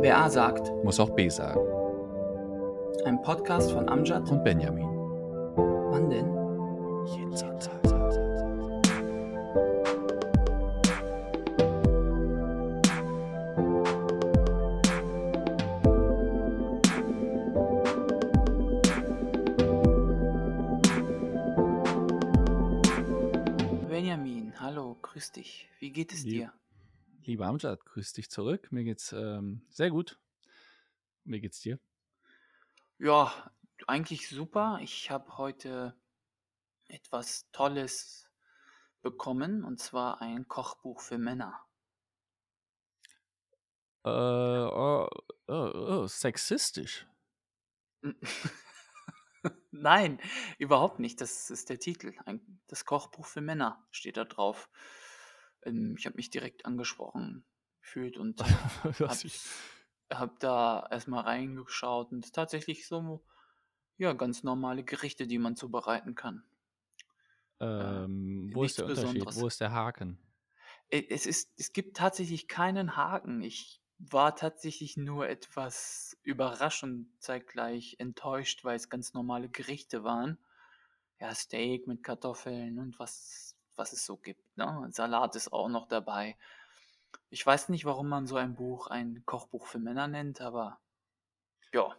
Wer A sagt, muss auch B sagen. ein Podcast von Amjad. Und Benjamin. Wann denn? Jeden Sonntag. Lieber Amjad, grüß dich zurück. Mir geht's ähm, sehr gut. Wie geht's dir? Ja, eigentlich super. Ich habe heute etwas Tolles bekommen, und zwar ein Kochbuch für Männer. Äh, oh, oh, oh, sexistisch. Nein, überhaupt nicht. Das ist der Titel. Ein, das Kochbuch für Männer steht da drauf. Ähm, ich habe mich direkt angesprochen gefühlt und Was hab, da erstmal reingeschaut und tatsächlich so, ja, ganz normale Gerichte, die man zubereiten kann. ähm, wo nichts ist der Unterschied? Besonderes. Wo ist der Haken? Äh, Es ist, es gibt tatsächlich keinen Haken. Ich war tatsächlich nur etwas überrascht und zeitgleich enttäuscht, weil es ganz normale Gerichte waren. Ja, Steak mit Kartoffeln und was, was es so gibt. Ne? Salat ist auch noch dabei. Ich weiß nicht, warum man so ein Buch ein Kochbuch für Männer nennt, aber ja,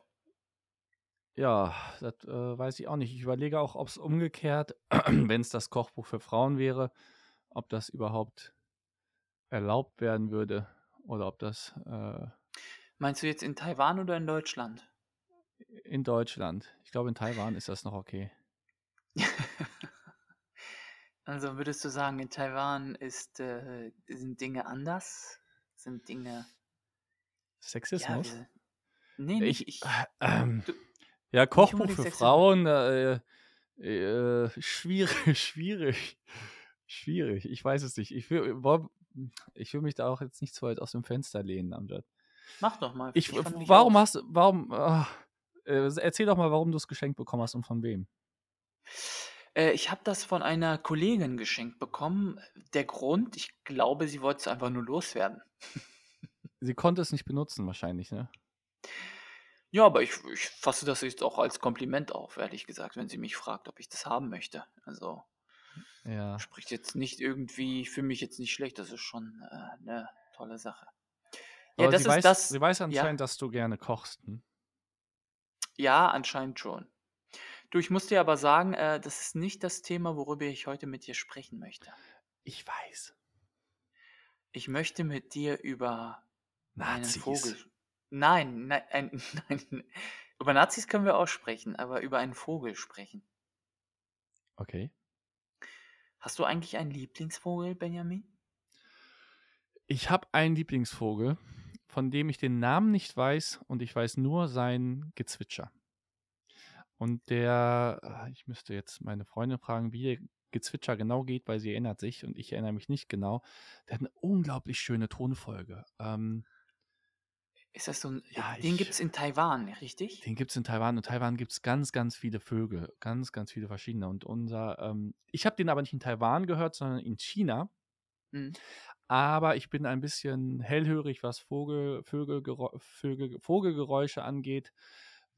Ja, das äh, weiß ich auch nicht. Ich überlege auch, ob es umgekehrt, wenn es das Kochbuch für Frauen wäre, ob das überhaupt erlaubt werden würde oder ob das äh, meinst du jetzt in Taiwan oder in Deutschland? in Deutschland. Ich glaube, in Taiwan ist das noch okay. Also würdest du sagen, in Taiwan ist, äh, sind Dinge anders? Sind Dinge, ja, Sexismus? wir, nee, nicht Ich, ich. ähm, Du, ja, Kochbuch für Sexismus. Frauen, äh, äh, schwierig, schwierig, schwierig. Ich weiß es nicht. Ich will, ich will mich da auch jetzt nicht zu weit aus dem Fenster lehnen, Amjad. Mach doch mal. Ich, Ich warum hast du, warum, ah, äh, erzähl doch mal, warum du es geschenkt bekommen hast und von wem. Äh, ich habe das von einer Kollegin geschenkt bekommen. Der Grund, ich glaube, sie wollte es einfach nur loswerden. Sie konnte es nicht benutzen, wahrscheinlich, ne? Ja, aber ich, ich fasse das jetzt auch als Kompliment auf, ehrlich gesagt, wenn sie mich fragt, ob ich das haben möchte. Also Ja. spricht jetzt nicht irgendwie, ich fühle mich jetzt nicht schlecht, das ist schon äh, eine tolle Sache. Ja, Aber das sie ist weiß, das. sie weiß Ja, anscheinend, dass du gerne kochst. Hm? ja, anscheinend schon. Du, ich muss dir aber sagen, äh, das ist nicht das Thema, worüber ich heute mit dir sprechen möchte. Ich weiß. Ich möchte mit dir über einen Nazis. Vogel. Nein, nein, ein, nein. Über Nazis können wir auch sprechen, aber über einen Vogel sprechen. Okay. Hast du eigentlich einen Lieblingsvogel, Benjamin? Ich habe einen Lieblingsvogel, von dem ich den Namen nicht weiß und ich weiß nur sein Gezwitscher. Und der, ah, ich müsste jetzt meine Freundin fragen, wie der Gezwitscher genau geht, weil sie erinnert sich und ich erinnere mich nicht genau. Der hat eine unglaublich schöne Tonfolge. Ähm, Ist das so ein. ja, Den gibt es in Taiwan, richtig? den gibt es in Taiwan. Und Taiwan gibt es ganz, ganz viele Vögel. Ganz, ganz viele verschiedene. Und unser, ähm, ich habe den aber nicht in Taiwan gehört, sondern in China. Hm. Aber ich bin ein bisschen hellhörig, was Vogel, Vögelgerä Vögel, Vogelgeräusche angeht,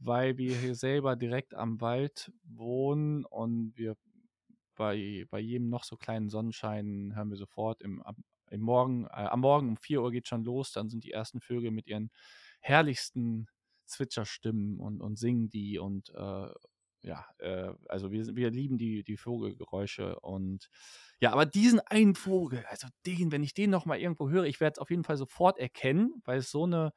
weil wir hier selber direkt am Wald wohnen und wir bei, bei jedem noch so kleinen Sonnenschein hören wir sofort im, im Morgen, äh, am Morgen um 4 Uhr geht schon los, dann sind die ersten Vögel mit ihren herrlichsten Zwitscherstimmen und, und singen die und äh, ja, äh, also wir, wir lieben die, die Vogelgeräusche und ja, aber diesen einen Vogel, also den, wenn ich den nochmal irgendwo höre, ich werde es auf jeden Fall sofort erkennen, weil es so eine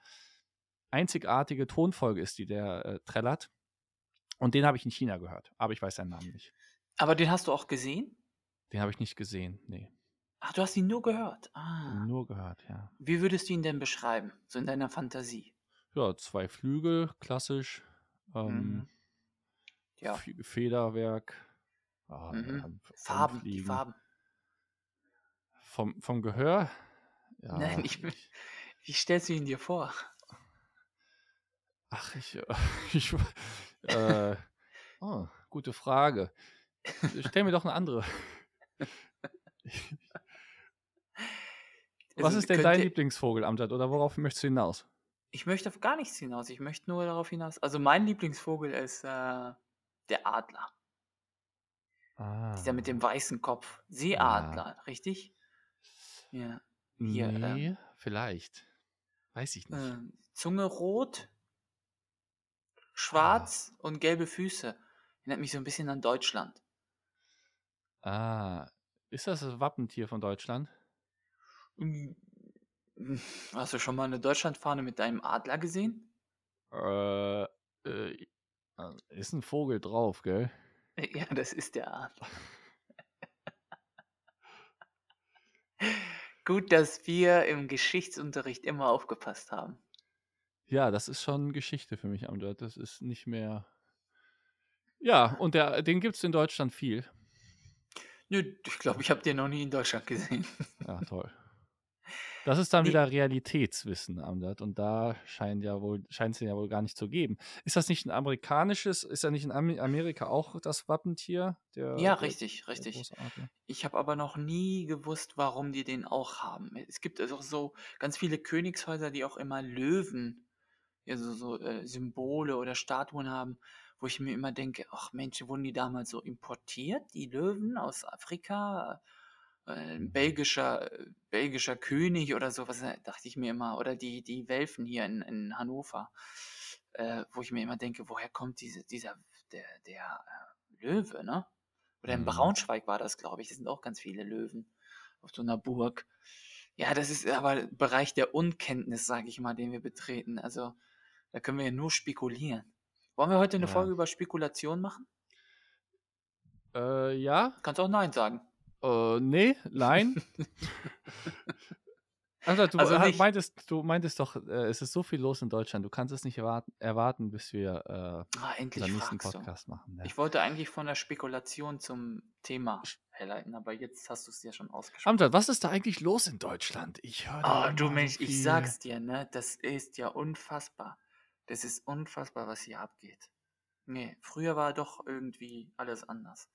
einzigartige Tonfolge ist, die der äh, trällert. Und den habe ich in China gehört, aber ich weiß seinen Namen nicht. Aber den hast du auch gesehen? Den habe ich nicht gesehen, nee. Ach, du hast ihn nur gehört. Ah. Nur gehört, ja. Wie würdest du ihn denn beschreiben? So in deiner Fantasie? Ja, zwei Flügel, klassisch. Ähm, Mhm. Ja. Federwerk. Ah, Mhm. Farben, die. Farben. Vom, vom Gehör? Nein, Ja, ich, will- ich, wie stellst du ihn dir vor? Ach, ich, äh, ich, äh, oh, gute Frage. Stell mir doch eine andere. Was Also, ist denn dein Lieblingsvogel, Amjad, oder worauf möchtest du hinaus? Ich möchte auf gar nichts hinaus. Ich möchte nur darauf hinaus also, mein Lieblingsvogel ist, äh, der Adler. Dieser mit Ah. dem weißen Kopf. Seeadler, richtig? Ja. Hier, ähm Ne, vielleicht. Weiß ich nicht. ähm, Zunge rot Ah. schwarz und gelbe Füße. Erinnert mich so 'n bisschen an Deutschland. Ah. Ist das das Wappentier von Deutschland? Hm, hast du schon mal 'ne Deutschlandfahne mit einem Adler gesehen? Äh, äh, ist 'n Vogel drauf, gell? Äh, ja, das ist der Adler. Gut, dass wir im Geschichtsunterricht immer aufgepasst haben. Ja, das ist schon Geschichte für mich, Amjad. Das ist nicht mehr ja, und der den gibt's in Deutschland viel? Nö, ich glaube, ich habe den noch nie in Deutschland gesehen. Ja, toll. Das ist dann Ne. wieder Realitätswissen, Amjad, und da scheint ja wohl scheint's den ja wohl gar nicht zu geben. Ist das nicht 'n amerikanisches ist da nicht in Amerika auch das Wappentier, der Ja, der richtig, der richtig. große Adler? Ich habe aber noch nie gewusst, warum die den auch haben. Es gibt also auch so ganz viele Königshäuser, die auch immer Löwen, ja, so so, äh, Symbole oder Statuen haben, wo ich mir immer denke: „Ach Mensch, wurden die damals so importiert, die Löwen aus Afrika?“ Äh, 'n Mhm. belgischer äh, belgischer König oder so was, äh, dachte ich mir immer. Oder die die Welfen hier in in Hannover, äh, wo ich mir immer denke: „Woher kommt diese dieser der der, Löwe“, ne? Oder in Mhm. Braunschweig war das, glaube ich. Das sind auch ganz viele Löwen auf so 'ner Burg. Ja, das ist aber Bereich der Unkenntnis, sage ich mal, den wir betreten. Also, da können wir ja nur spekulieren. Wollen wir heute 'ne Ja. Folge über Spekulation machen? Äh, ja. Kannst auch nein sagen. Äh, ne, nein. Amjad, du Also ha nicht. meintest du meintest doch, äh, es ist so viel los in Deutschland. Du kannst es nicht erwarten erwarten, bis wir, äh, Ah, unseren nächsten fragst du. Podcast machen, ja. Ich wollte eigentlich von der Spekulation zum Thema herleiten, aber jetzt hast du's ja schon ausgesprochen. Amjad, was ist da eigentlich los in Deutschland? Ich höre Oh, du immer so Mensch, ich viel sage dir, ne, das ist ja unfassbar. Das ist unfassbar, was hier abgeht. Ne, früher war doch irgendwie alles anders.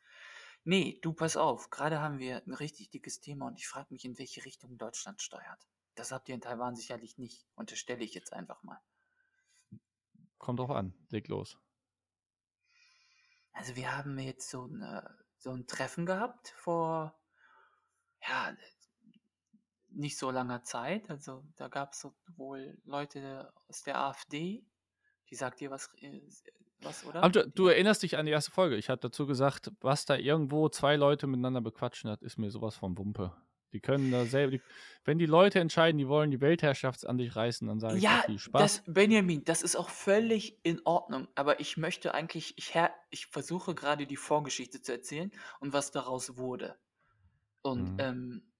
Ne, du, pass auf, grade haben wir 'n richtig dickes Thema und ich frage mich, in welche Richtung Deutschland steuert. Das habt ihr in Taiwan sicherlich nicht, unterstelle ich jetzt einfach mal. Kommt drauf an. Leg los. Also, wir haben jetzt so 'ne so 'n Treffen gehabt vor ja, nicht so langer Zeit. Also, da gab's so wohl Leute aus der AfD. Die sagt dir was, äh, was, oder? Amjad, du erinnerst dich an die 1. Folge. Ich habe dazu gesagt: „Was da irgendwo 2 Leute miteinander bequatschen, das ist mir so was von Wumpe.“ Die können da selber die wenn die Leute entscheiden, die wollen die Weltherrschaft an sich reißen, dann sage ich: „Ja, viel das Spaß.“ Benjamin, das ist auch völlig in Ordnung, aber ich möchte eigentlich ich ich versuche grade die Vorgeschichte zu erzählen und was daraus wurde. Und, Mhm. ähm,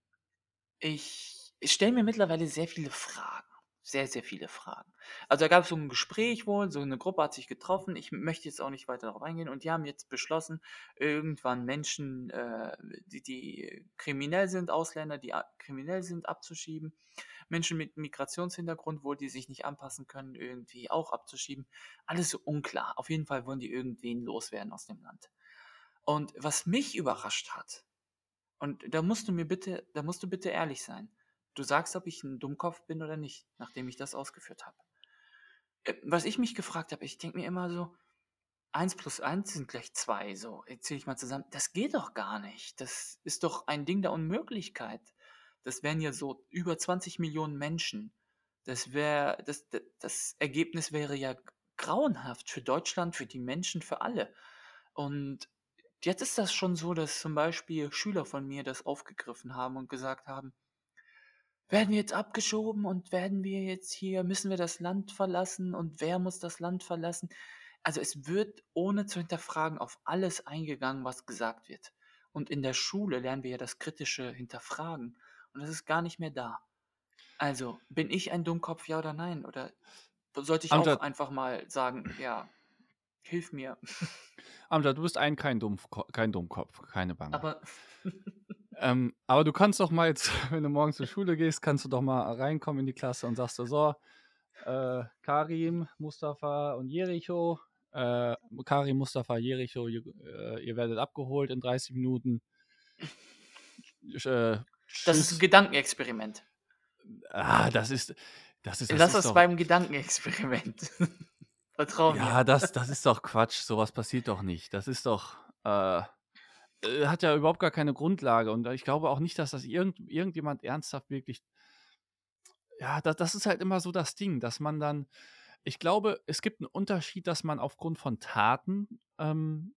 ich ich stelle mir mittlerweile sehr viele Fragen. Sehr, sehr viele Fragen. Also, da gab's so 'n Gespräch wohl, so 'ne Gruppe hat sich getroffen. Ich möchte jetzt auch nicht weiter darauf eingehen und die haben jetzt beschlossen, irgendwann Menschen, äh, die die kriminell sind, Ausländer, die kriminell sind, abzuschieben. Menschen mit Migrationshintergrund wohl, die sich nicht anpassen können, irgendwie auch abzuschieben. Alles so unklar. Auf jeden Fall wollen die irgendwen loswerden aus dem Land. Und was mich überrascht hat und da musst du mir bitte da musst du bitte ehrlich sein. Du sagst, ob ich 'n Dummkopf bin oder nicht, nachdem ich das ausgeführt habe. Äh, was ich mich gefragt habe, ich denke mir immer so: „1 plus 1 sind gleich 2“, so. Zähle ich mal zusammen. Das geht doch gar nicht. Das ist doch ein Ding der Unmöglichkeit. Das wären ja so über 20.000.000 Menschen. Das wäre das d das Ergebnis wäre ja grauenhaft für Deutschland, für die Menschen, für alle. Und jetzt ist das schon so, dass zum Beispiel Schüler von mir das aufgegriffen haben und gesagt haben: „Werden wir jetzt abgeschoben und werden wir jetzt hier müssen wir das Land verlassen und wer muss das Land verlassen?“ Also, es wird ohne zu hinterfragen auf alles eingegangen, was gesagt wird. Und in der Schule lernen wir ja das kritische Hinterfragen und das ist gar nicht mehr da. Also, bin ich ein Dummkopf, ja oder nein? Oder sollte ich auch Amjad einfach mal sagen: „Ja, hilf mir.“ Amjad, du bist ein kein Dumpfko kein Dummkopf, keine Bange. Aber Ähm, aber du kannst doch mal jetzt, wenn du morgen zur Schule gehst, kannst du doch mal reinkommen in die Klasse und sagst du: „So, äh, Karim, Mustafa und Jericho, äh, Karim, Mustafa, Jericho, j äh, ihr werdet abgeholt in 30 Minuten.“ Sch äh, Das ist 'n tschüss. Gedankenexperiment. Ah, das ist Das ist das Lass ist das doch beim Gedankenexperiment. Vertrau mir. Ja, das das ist doch Quatsch. So was passiert doch nicht. Das ist doch, äh hat ja überhaupt gar keine Grundlage und, ich glaube auch nicht, dass das irgend irgendjemand ernsthaft wirklich ja, da das ist halt immer so das Ding, dass man dann ich glaube, es gibt 'n Unterschied, dass man aufgrund von Taten, ähm,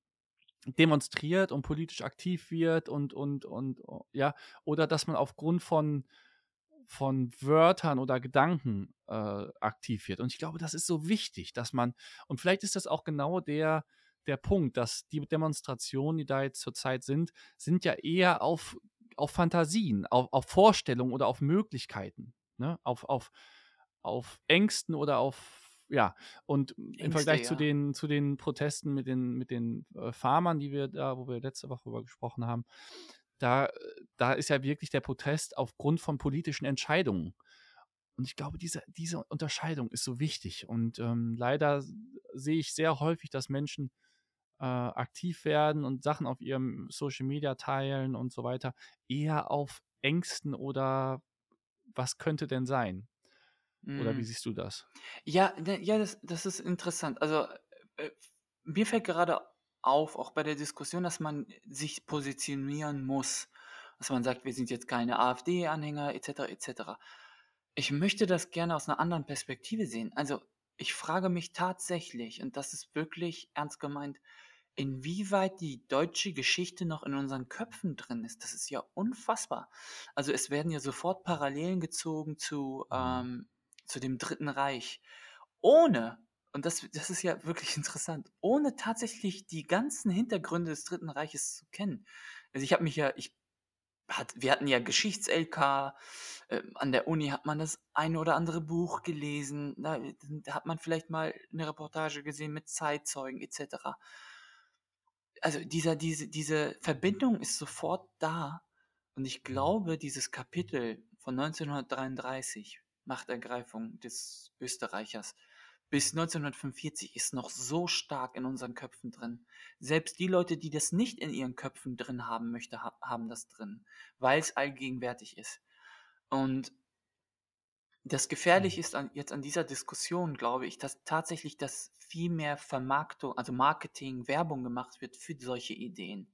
demonstriert und politisch aktiv wird und und und o ja, oder dass man aufgrund von von Wörtern oder Gedanken, äh, aktiv wird. Und ich glaube, das ist so wichtig, dass man und vielleicht ist das auch genau der der Punkt, dass die Demonstrationen, die da jetzt zurzeit sind, sind ja eher auf auf Fantasien, auf auf Vorstellungen oder auf Möglichkeiten, ne? Auf auf auf Ängsten oder auf ja, und im Ängste, Vergleich zu ja. den zu den Protesten mit den mit den, äh, Farmern, die wir da wo wir letzte Woche drüber gesprochen haben, da da ist ja wirklich der Protest aufgrund von politischen Entscheidungen. Und ich glaube, diese diese Unterscheidung ist so wichtig und, ähm, leider sehe ich sehr häufig, dass Menschen, äh, aktiv werden und Sachen auf ihrem Social Media teilen und so weiter, eher auf Ängsten oder was könnte denn sein? Oder wie Mhm. siehst du das? Ja, ne, ja, das das ist interessant. Also, äh, mir fällt gerade auf, auch bei der Diskussion, dass man sich positionieren muss. Dass man sagt: „Wir sind jetzt keine AfD-Anhänger“, et cetera, et cetera. Ich möchte das gerne aus 'ner anderen Perspektive sehen. Also, ich frage mich tatsächlich, und das ist wirklich ernst gemeint, inwieweit die deutsche Geschichte noch in unseren Köpfen drin ist. Das ist ja unfassbar. Also, es werden ja sofort Parallelen gezogen zu, Mhm. ähm zu dem Dritten Reich, ohne und das das ist ja wirklich interessant, ohne tatsächlich die ganzen Hintergründe des Dritten Reiches zu kennen. Also, ich habe mich ja ich hat wir hatten ja Geschichts-LK, ähm, an der Uni hat man das eine oder andere Buch gelesen, da da hat man vielleicht mal 'ne Reportage gesehen mit Zeitzeugen et cetera. Also, dieser diese diese Verbindung ist sofort da und ich Mhm. glaube, dieses Kapitel von 1933, Machtergreifung des Österreichers, bis 1945 ist noch so stark in unseren Köpfen drin. Selbst die Leute, die das nicht in ihren Köpfen drin haben möchte ha haben das drin, weil's allgegenwärtig ist. Und das Mhm. Gefährliche ist an jetzt an dieser Diskussion, glaube ich, dass tatsächlich dass viel mehr Vermarktung also Marketing, Werbung gemacht wird für solche Ideen.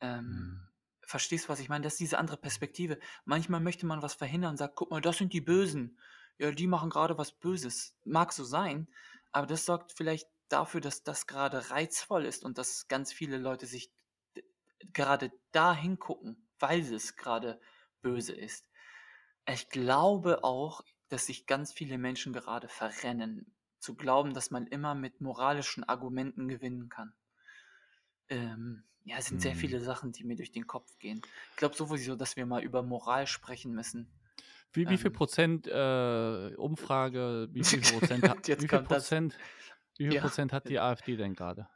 Ähm, Mhm. verstehst du, was ich meine? Das ist diese andere Perspektive. Manchmal möchte man was verhindern und sagt: „Guck mal, das sind die Bösen. Ja, die machen grade was Böses.“ Mag so sein, aber das sorgt vielleicht dafür, dass das grade reizvoll ist und dass ganz viele Leute sich gerade da hingucken, weil es grade böse ist. Ich glaube auch, dass sich ganz viele Menschen gerade verrennen, zu glauben, dass man immer mit moralischen Argumenten gewinnen kann. Ähm, ja, es sind sehr Mhm. viele Sachen, die mir durch den Kopf gehen. Ich glaube sowieso, dass wir mal über Moral sprechen müssen. Wie wie viel Ähm Prozent, äh, Umfrage, wie viel Prozent ha Und jetzt wie viel kommt das. Prozent wie viel Ja, Prozent hat die AfD denn grade?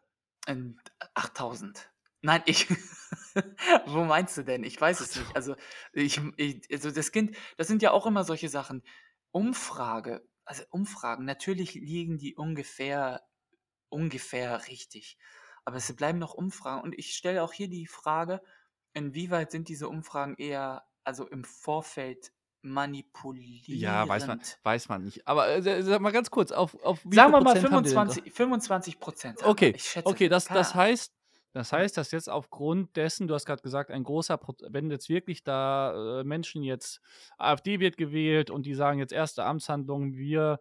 Ähm, 8.000. Nein, ich wo meinst du denn? Ich weiß es nicht. so. Also, ich m i also das Kind das sind ja auch immer solche Sachen. Umfrage also Umfragen, natürlich liegen die ungefähr ungefähr richtig. Aber es bleiben noch Umfragen und ich stelle auch hier die Frage, inwieweit sind diese Umfragen eher also im Vorfeld Ja, weiß man weiß man nicht. Aber, äh, sa sag mal ganz kurz, auf auf wie Sagen wir mal Prozent haben die denn gra 25 25 %, sagen wir. Okay, Ich schätze, okay, das das heißt das heißt, dass jetzt aufgrund dessen du hast grad gesagt, ein großer Prot wenn jetzt wirklich da, äh, Menschen jetzt AfD wird gewählt und die sagen jetzt: „1. Amtshandlung, wir,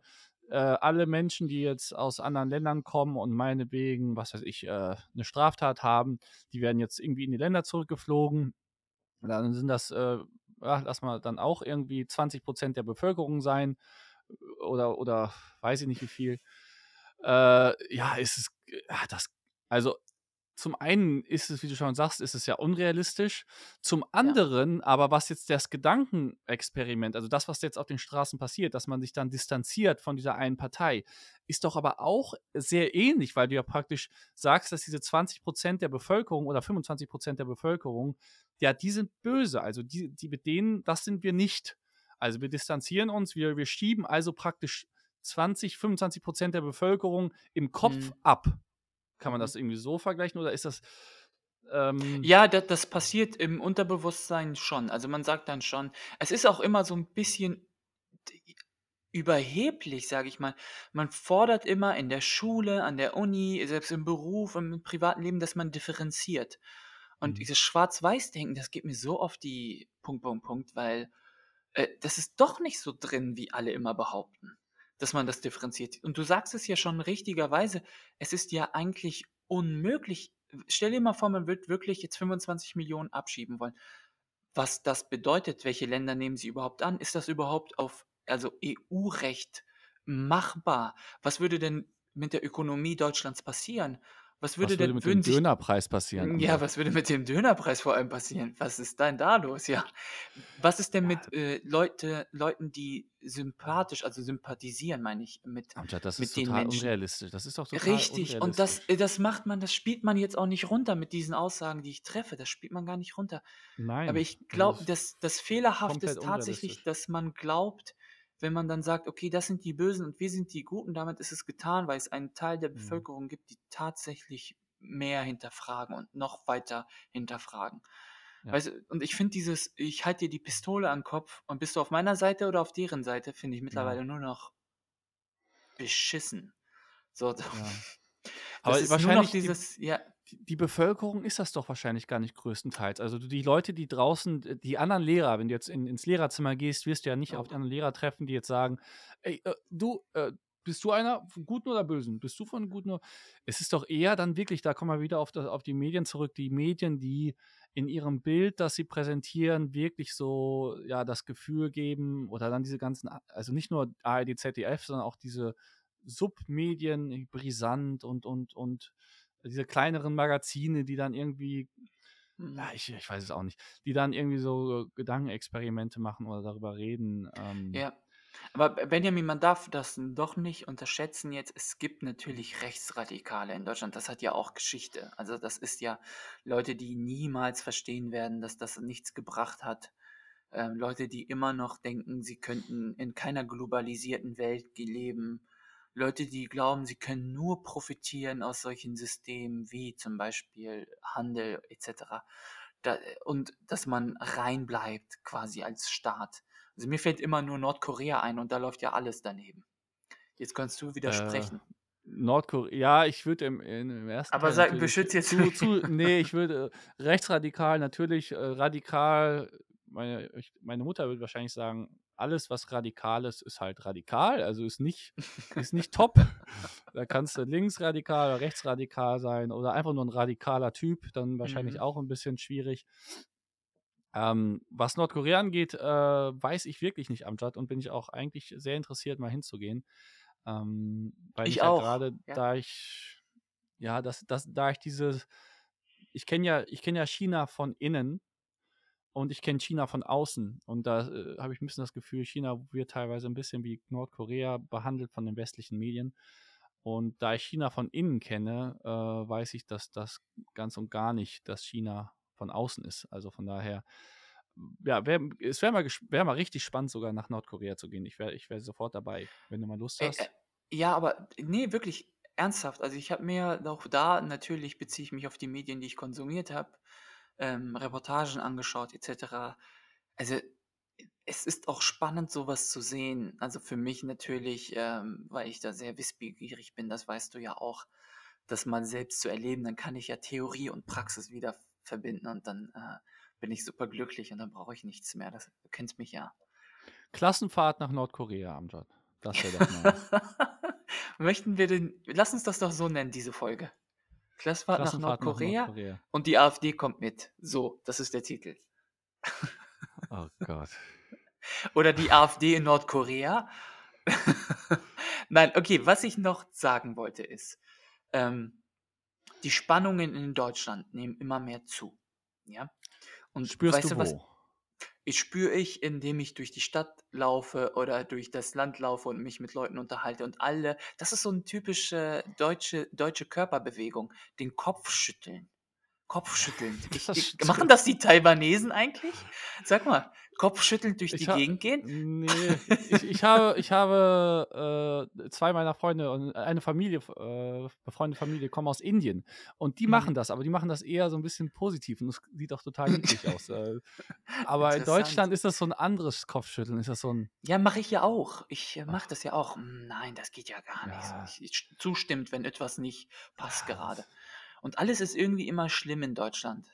äh, alle Menschen, die jetzt aus anderen Ländern kommen und meinetwegen, was weiß ich, äh, 'ne Straftat haben, die werden jetzt irgendwie in die Länder zurückgeflogen.“ Und dann sind das, äh, ja, lass mal dann auch irgendwie 20 % der Bevölkerung sein oder oder weiß ich nicht wie viel. Äh, ja, ist es g ah, das also, zum einen ist es, wie du schon sagst ist es ja unrealistisch. Zum Ja. anderen aber, was jetzt das Gedankenexperiment also das, was jetzt auf den Straßen passiert, dass man sich dann distanziert von dieser einen Partei, ist doch aber auch sehr ähnlich, weil du ja praktisch sagst, dass diese 20 % der Bevölkerung oder 25 % der Bevölkerung, ja, die sind böse. Also die die mit denen das sind wir nicht. Also, wir distanzieren uns, wir wir schieben also praktisch 20, 25 % der Bevölkerung im Kopf Mhm. ab. Kann man das Mhm. irgendwie so vergleichen oder ist das, ähm Ja, da das passiert im Unterbewusstsein schon. Also, man sagt dann schon es ist auch immer so 'n bisschen überheblich, sage ich mal. Man fordert immer in der Schule, an der Uni, selbst im Beruf, im privaten Leben, dass man differenziert. Und Mhm. dieses Schwarz-Weiß-Denken, das geht mir so auf die Punkt, Punkt, Punkt, weil äh, das ist doch nicht so drin, wie alle immer behaupten, dass man das differenziert. Und du sagst es ja schon richtigerweise, es ist ja eigentlich unmöglich. Stell dir mal vor, man wird wirklich jetzt 25 Millionen abschieben wollen. Was das bedeutet, welche Länder nehmen sie überhaupt an? Ist das überhaupt auf, also EU-Recht machbar? Was würde denn mit der Ökonomie Deutschlands passieren? Was würde Was würde denn, mit dem sich Dönerpreis passieren, ja, was würde mit dem Dönerpreis vor allem passieren? Was ist denn da los? Ja. Was ist denn mit, äh, Leute Leuten, die sympathisch also sympathisieren, meine ich, mit Amjad, das ist mit den total Menschen? unrealistisch. Das ist doch total Richtig, und das äh, das macht man das spielt man jetzt auch nicht runter mit diesen Aussagen, die ich treffe. Das spielt man gar nicht runter. Aber Nein, ich das glaube, ist das das Fehlerhafte ist tatsächlich, dass man glaubt, wenn man dann sagt: „Okay, das sind die Bösen und wir sind die Guten“, damit ist es getan, weil es einen Teil der Mhm. Bevölkerung gibt, die tatsächlich mehr hinterfragen und noch weiter hinterfragen. Ja. Weißt und ich finde dieses: „Ich halte dir die Pistole an 'n Kopf und bist du auf meiner Seite oder auf deren Seite“, finde ich Ja. mittlerweile nur noch beschissen. So, Ja. Aber ist nur noch wahrscheinlich die dieses ja. Die Bevölkerung ist das doch wahrscheinlich gar nicht größtenteils. Also, die Leute, die draußen die anderen Lehrer, wenn du jetzt in ins Lehrerzimmer gehst, wirst du ja nicht Oh. auf die anderen Lehrer treffen, die jetzt sagen: „Ey, äh, du, äh, bist du einer von Guten oder Bösen? Bist du von Guten oder“ Es ist doch eher dann wirklich, da kommen wir wieder auf das auf die Medien zurück, die Medien, die in ihrem Bild, das sie präsentieren, wirklich so, ja, das Gefühl geben oder dann diese ganzen also nicht nur ARD, ZDF, sondern auch diese Submedien, Brisant und und und diese kleineren Magazine, die dann irgendwie ja, Mhm. ich ich weiß es auch nicht, die dann irgendwie so Gedankenexperimente machen oder darüber reden, ähm Ja. Aber Benjamin, man darf das doch nicht unterschätzen jetzt. Es gibt natürlich Rechtsradikale in Deutschland. Das hat ja auch Geschichte. Also, das ist ja Leute, die niemals verstehen werden, dass das nichts gebracht hat. Ähm, Leute, die immer noch denken, sie könnten in keiner globalisierten Welt leben. Leute, die glauben, sie können nur profitieren aus solchen Systemen wie zum Beispiel Handel et cetera. Da und dass man rein bleibt quasi als Staat. Also, mir fällt immer nur Nordkorea ein und da läuft ja alles daneben. Jetzt kannst du Äh, widersprechen. Nordkor ja, ich würde im im ersten Aber sag beschütze jetzt zu zu ne, ich würde rechtsradikal natürlich, äh, radikal meine meine Mutter würde wahrscheinlich sagen: „Alles, was radikal ist, ist halt radikal, also ist nicht ist nicht top.“ Da kannst du linksradikal oder rechtsradikal sein oder einfach nur 'n radikaler Typ, dann wahrscheinlich Mhm. auch 'n bisschen schwierig. Ähm, was Nordkorea angeht, äh, weiß ich wirklich nicht, Amjad, und bin ich auch eigentlich sehr interessiert, mal hinzugehen. Ähm, weil mich Ich ja auch, grade, ja. da ich ja, das das da ich dieses ich kenne ja ich kenne ja China von innen und ich kenne China von außen. Und da, äh, habe ich 'n bisschen das Gefühl, China wird teilweise 'n bisschen wie Nordkorea behandelt von den westlichen Medien. Und da ich China von innen kenne, äh, weiß ich, dass das ganz und gar nicht das China von außen ist. Also, von daher, ja, wäre es wäre mal wäre mal richtig spannend, sogar nach Nordkorea zu gehen. Ich wäre ich wäre sofort dabei, wenn du mal Lust Äh, äh, hast. ja, aber ne, wirklich ernsthaft. Also, ich habe mir auch da natürlich beziehe ich mich auf die Medien, die ich konsumiert habe, ähm, Reportagen angeschaut et cetera. Also, es ist auch spannend, so was zu sehen. Also, für mich natürlich, ähm, weil ich da sehr wissbegierig bin, das weißt du ja auch, das mal selbst zu erleben, dann kann ich ja Theorie und Praxis wieder verbinden und dann, äh, bin ich superglücklich und dann brauche ich nichts mehr. Das du kennst mich ja. Klassenfahrt nach Nordkorea, Amjad. Das wäre doch mal Möchten wir denn lass uns das doch so nennen, diese Folge. Klassenfahrt nach Klassenfahrt nach Nordkorea Nordkorea. und die AfD kommt mit. So, das ist der Titel. Oh Gott. Oder die AfD in Nordkorea. Nein, okay, was ich noch sagen wollte, ist, ähm, die Spannungen in Deutschland nehmen immer mehr zu, ja? Und Spürst weißt du du was wo? Ich spüre ich, indem ich durch die Stadt laufe oder durch das Land laufe und mich mit Leuten unterhalte und alle das ist so 'n typische deutsche deutsche Körperbewegung, den Kopf schütteln. Kopfschüttelnd. Ich Das ich machen das die Taiwanesen eigentlich? Sag mal, kopfschüttelnd durch die Gegend gehen? ne, ich ich habe ich habe, äh, 2 meiner Freunde und eine Familie äh, befreundete Familie kommen aus Indien und die machen Mhm. das, aber die machen das eher so 'n bisschen positiv und das sieht auch total niedlich aus. Äh, aber in. Deutschland ist das so 'n anderes Kopfschütteln. Ist das so 'n Ja, mache ich ja auch. Ich, äh, mache Ach. das ja auch. „Hm, nein, das geht ja gar nicht so.“ Ja. Ich ich zustimmt, wenn etwas nicht passt Ja, gerade. das Und alles ist irgendwie immer schlimm in Deutschland.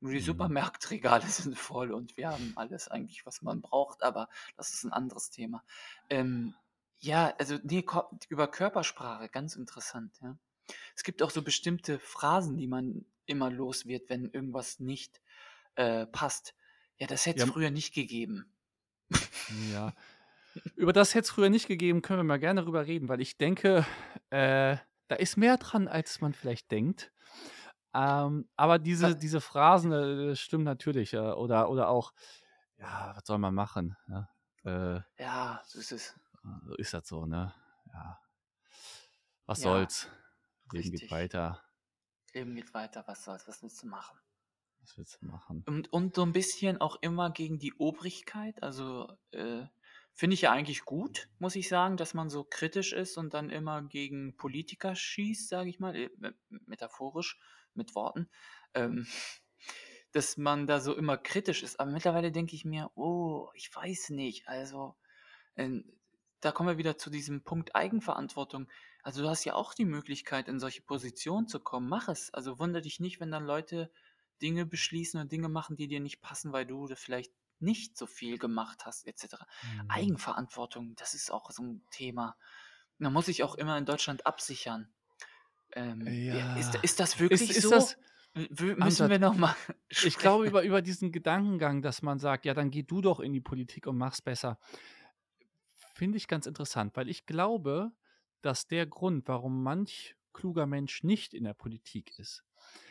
Nur die Mhm. Supermarktregale sind voll und wir haben alles eigentlich, was man braucht, aber das ist 'n anderes Thema. Ähm, ja, also, ne, ko über Körpersprache, ganz interessant, ja. Es gibt auch so bestimmte Phrasen, die man immer los wird, wenn irgendwas nicht, äh, passt. „Ja, das hätte Ja, es m früher nicht gegeben.“ Ja. Über das hätte es früher nicht gegeben, können wir mal gerne drüber reden, weil ich denke, äh, da ist mehr dran, als man vielleicht denkt. Ähm, aber diese diese Phrasen, äh, stimmen natürlich, äh, oder oder auch, ja, was soll man machen, ne? Äh Ja, so ist es. so ist das so, ne? Ja. Was Ja, soll's? Leben geht weiter. Leben geht weiter, was soll's, was willst du machen? Was willst du machen? Und und so 'n bisschen auch immer gegen die Obrigkeit. Also, äh, finde ich ja eigentlich gut, muss ich sagen, dass man so kritisch ist und dann immer gegen Politiker schießt, sage ich mal, äh, me metaphorisch mit Worten, ähm, dass man da so immer kritisch ist. Aber mittlerweile denke ich mir: „Oh, ich weiß nicht.“ Also, ähm, da kommen wir wieder zu diesem Punkt Eigenverantwortung. Also, du hast ja auch die Möglichkeit, in solche Positionen zu kommen. Mach es. Also, wundere dich nicht, wenn dann Leute Dinge beschließen und Dinge machen, die dir nicht passen, weil du vielleicht nicht so viel gemacht hast et cetera. Mhm. Eigenverantwortung, das ist auch so 'n Thema. Man muss sich auch immer in Deutschland absichern. Ähm, ja, ist ist das wirklich ist so? das müssen wir Amjad, noch mal ich glaube über über diesen Gedankengang, dass man sagt: „Ja, dann geh du doch in die Politik und mach's besser.“ Finde ich ganz interessant, weil ich glaube, dass der Grund, warum manch kluger Mensch nicht in der Politik ist,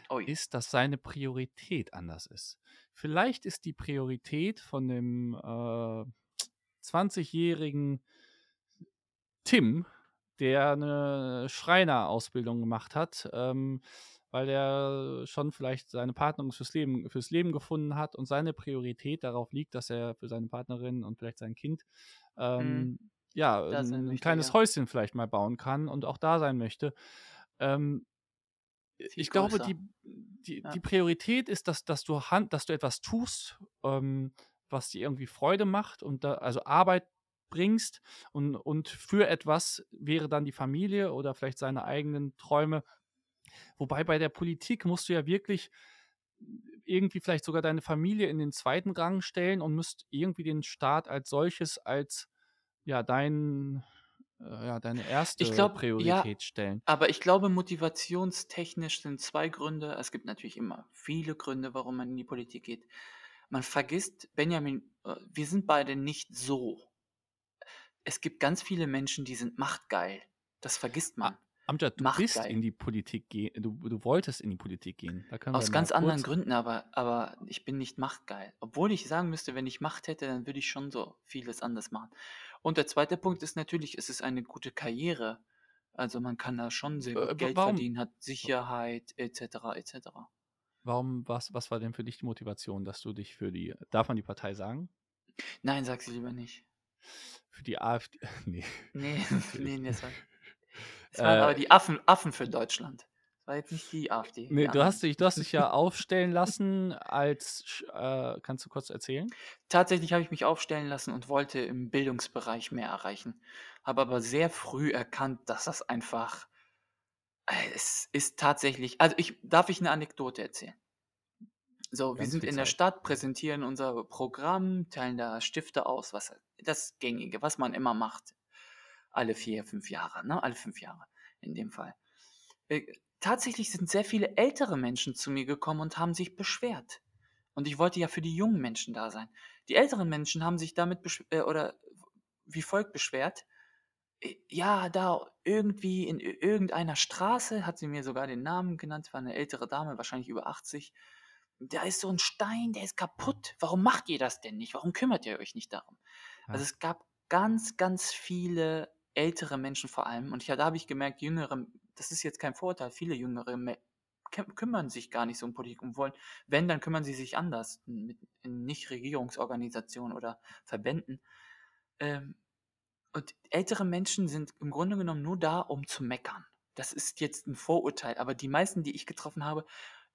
Ui. ist, dass seine Priorität anders ist. Vielleicht ist die Priorität von dem, äh, zwanzigjährigen Tim, der 'ne Schreinerausbildung gemacht hat, ähm, weil er schon vielleicht seine Partnerin fürs Leben fürs Leben gefunden hat und seine Priorität darauf liegt, dass er für seine Partnerin und vielleicht sein Kind, Mhm. ähm, ja, Da sein 'n 'n möchte, kleines ja. Häuschen vielleicht mal bauen kann und auch da sein möchte. Ähm, ich glaube, die die Ja. die Priorität ist, dass dass du han dass du etwas tust, ähm, was dir irgendwie Freude macht und da also, Arbeit bringst und und für etwas wäre dann die Familie oder vielleicht seine eigenen Träume. Wobei bei der Politik musst du ja wirklich irgendwie vielleicht sogar deine Familie in den 2. Rang stellen und müsst irgendwie den Staat als solches als, ja, dein ja, deine Ich 1. glaube ja, Priorität stellen. aber ich glaube, motivationstechnisch sind 2 Gründe es gibt natürlich immer viele Gründe, warum man in die Politik geht. Man vergisst Benjamin, äh, wir sind beide nicht so. Es gibt ganz viele Menschen, die sind machtgeil. Das vergisst man. Amjad, du bist Machtgeil. in die Politik geh du du wolltest in die Politik gehen. Aus ganz anderen Gründen, aber aber ich bin nicht machtgeil. Obwohl ich sagen müsste, wenn ich Macht hätte, dann würde ich schon so vieles anders machen. Und der 2. Punkt ist natürlich, es ist eine gute Karriere. Also, man kann da schon sehr Äh, gut w Geld warum verdienen, hat Sicherheit et cetera, et cetera. warum was was war denn für dich die Motivation, dass du dich für die darf man die Partei sagen? Nein, sag sie lieber nicht. Für die AfD ne, Ne, ne, natürlich. ne, das war es waren aber Äh die Affen Affen für Deutschland. War jetzt nicht die AfD, die Ne, du hast dich du hast dich ja aufstellen lassen als äh, kannst du kurz erzählen? Tatsächlich habe ich mich aufstellen lassen und wollte im Bildungsbereich mehr erreichen, habe aber sehr früh erkannt, dass das einfach äh, es ist tatsächlich also, ich darf ich 'ne Anekdote erzählen? So, wir Ganz sind viel in der. Stadt, präsentieren unser Programm, teilen da Stifte aus, was halt das Gängige, was man immer macht, alle 4, 5 Jahre, ne? Alle 5 Jahre in dem Fall. Tatsächlich sind sehr viele ältere Menschen zu mir gekommen und haben sich beschwert. Und ich wollte ja für die jungen Menschen da sein. Die älteren Menschen haben sich damit äh, oder wie folgt beschwert: „Äh, ja, da irgendwie in irgendeiner Straße“, hat sie mir sogar den Namen genannt, war 'ne ältere Dame, wahrscheinlich über 80. „Da ist so 'n Stein, der ist kaputt. Warum macht ihr das denn nicht? Warum kümmert ihr euch nicht darum?“ Also, Ja. es gab ganz, ganz viele ältere Menschen vor allem und ja, da habe ich gemerkt, jüngere das ist jetzt kein Vorurteil, viele jüngere Me küm kümmern sich gar nicht so um Politik und wollen wenn, dann kümmern sie sich anders mit in Nichtregierungsorganisationen oder Verbänden. Ähm, und ältere Menschen sind im Grunde genommen nur da, um zu meckern. Das ist jetzt ein Vorurteil, aber die meisten, die ich getroffen habe,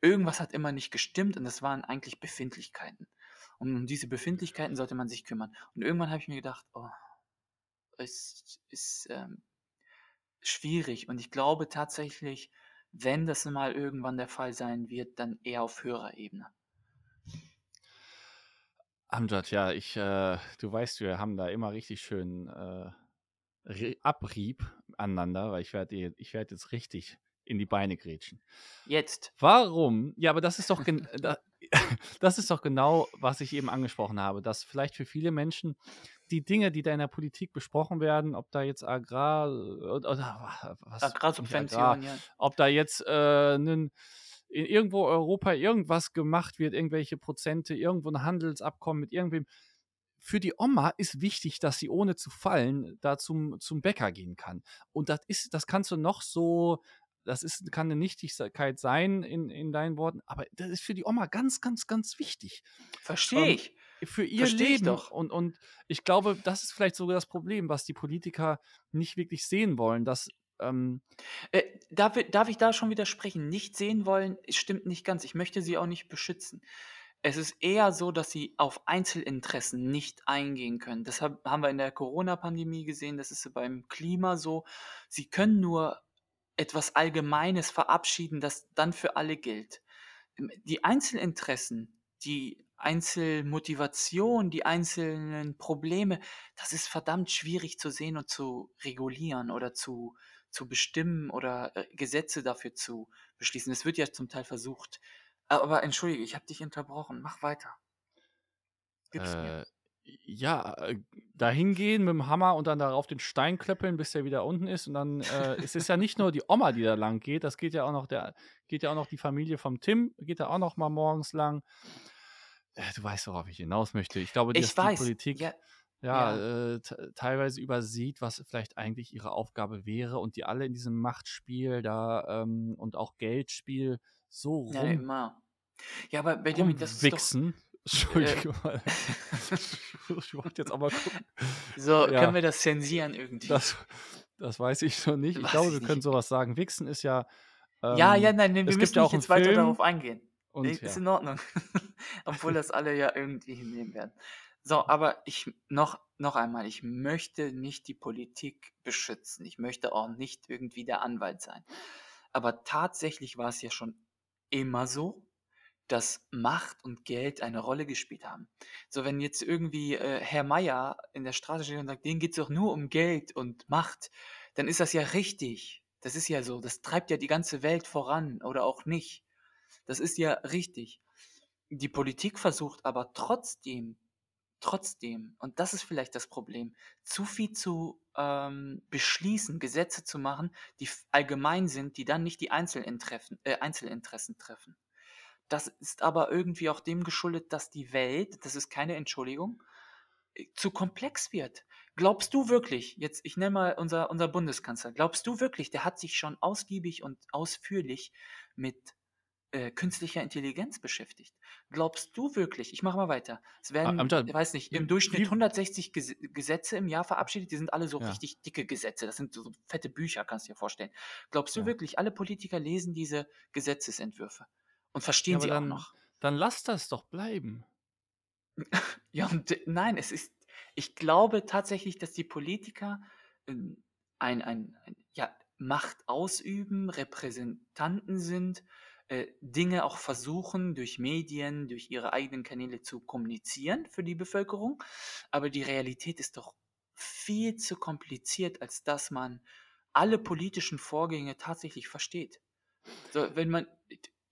irgendwas hat immer nicht gestimmt und das waren eigentlich Befindlichkeiten. Und um diese Befindlichkeiten sollte man sich kümmern. Und irgendwann habe ich mir gedacht: „Oh, es ist, ähm, schwierig.“ Und ich glaube tatsächlich, wenn das mal irgendwann der Fall sein wird, dann eher auf höherer Ebene. Amjad, ja, ich, äh du weißt, wir haben da immer richtig schön, äh, Abrieb aneinander, weil ich werde ich werde jetzt richtig in die Beine grätschen. Jetzt. Warum ja, aber das ist doch das ist doch genau, was ich eben angesprochen habe, dass vielleicht für viele Menschen die Dinge, die da in der Politik besprochen werden, ob da jetzt Agrar oder oder was nicht Agrar, ja. ob da jetzt, äh, 'nen in irgendwo Europa irgendwas gemacht wird, irgendwelche Prozente, irgendwo ein Handelsabkommen mit irgendwem. Für die Oma ist wichtig, dass sie ohne zu fallen da zum zum Bäcker gehen kann. Und das ist das kannst du noch so das ist kann eine Nichtigkeit sein in in deinen Worten, aber das ist für die Oma ganz, ganz, ganz wichtig. Verstehe Ähm, ich. Für ihr Verstehe ich Leben doch. und und ich glaube, das ist vielleicht sogar das Problem, was die Politiker nicht wirklich sehen wollen, dass, ähm Äh, darf darf ich da schon widersprechen? Nicht sehen wollen, stimmt nicht ganz. Ich möchte sie auch nicht beschützen. Es ist eher so, dass sie auf Einzelinteressen nicht eingehen können. Das hab haben wir in der Corona-Pandemie gesehen, das ist beim Klima so. Sie können nur etwas Allgemeines verabschieden, das dann für alle gilt. Ähm, die Einzelinteressen, die Einzelmotivation, die einzelnen Probleme, das ist verdammt schwierig zu sehen und zu regulieren oder zu zu bestimmen oder, äh, Gesetze dafür zu beschließen. Es wird ja zum Teil versucht. Aber entschuldige, ich habe dich unterbrochen. Mach weiter. Gib's mir. Äh, ja, äh, dahin gehen mit'm Hammer und dann darauf den Stein klöppeln, bis der wieder unten ist und dann, äh es ist ja nicht nur die Oma, die da lang geht, das geht ja auch noch der geht ja auch noch die Familie vom Tim geht da auch noch mal morgens lang. Äh, du weißt, worauf ich hinaus möchte. Ich glaube, dass Ich die weiß, ja, Politik, ja, ja. äh, teilweise übersieht, was vielleicht eigentlich ihre Aufgabe wäre und die alle in diesem Machtspiel da, ähm, und auch Geldspiel so Ja, rum immer. Ja, aber Benjamin, das ist doch äh Entschuldige mal. Ich wollte jetzt mal gucken. So, können Ja. wir das zensieren irgendwie? Das das weiß ich noch nicht. Ich Weiß glaube, ich wir können nicht. so was sagen. Wichsen ist ja, Ja, ja, ähm nein, ne, wir müssen ja nicht auch 'n jetzt weiter Film darauf eingehen. Und ist ja. in Ordnung. Obwohl das alle ja irgendwie hinnehmen werden. So, aber ich noch noch einmal, ich möchte nicht die Politik beschützen. Ich möchte auch nicht irgendwie der Anwalt sein. Aber tatsächlich war es ja schon immer so, dass Macht und Geld eine Rolle gespielt haben. So, wenn jetzt irgendwie, äh, Herr Meier in der Straße steht und sagt: „Denen geht's doch nur um Geld und Macht“, dann ist das ja richtig. Das ist ja so. Das treibt ja die ganze Welt voran oder auch nicht. Das ist ja richtig. Die Politik versucht aber trotzdem trotzdem, und das ist vielleicht das Problem, zu viel zu, ähm, beschließen, Gesetze zu machen, die allgemein sind, die dann nicht die Einzelintreffen äh, Einzelinteressen treffen. Das ist aber irgendwie auch dem geschuldet, dass die Welt, das ist keine Entschuldigung, äh, zu komplex wird. Glaubst du wirklich jetzt ich nenne mal unser unser Bundeskanzler, glaubst du wirklich, der hat sich schon ausgiebig und ausführlich mit, äh, künstlicher Intelligenz beschäftigt? Glaubst du wirklich ich mache mal weiter. Es A werden, Amjad, weiß nicht, im Durchschnitt wie 160 Ges Gesetze im Jahr verabschiedet, die sind alle so Ja. richtig dicke Gesetze. Das sind so fette Bücher, kannst du dir vorstellen. Glaubst du Ja. wirklich, alle Politiker lesen diese Gesetzesentwürfe und Ja, verstehen aber sie auch dann noch? dann lass das doch bleiben. Ja, und d nein, es ist ich glaube tatsächlich, dass die Politiker, ähm, ein ein ein ja, Macht ausüben, Repräsentanten sind, äh, Dinge auch versuchen, durch Medien, durch ihre eigenen Kanäle zu kommunizieren für die Bevölkerung. Aber die Realität ist doch viel zu kompliziert, als dass man alle politischen Vorgänge tatsächlich versteht. So, wenn man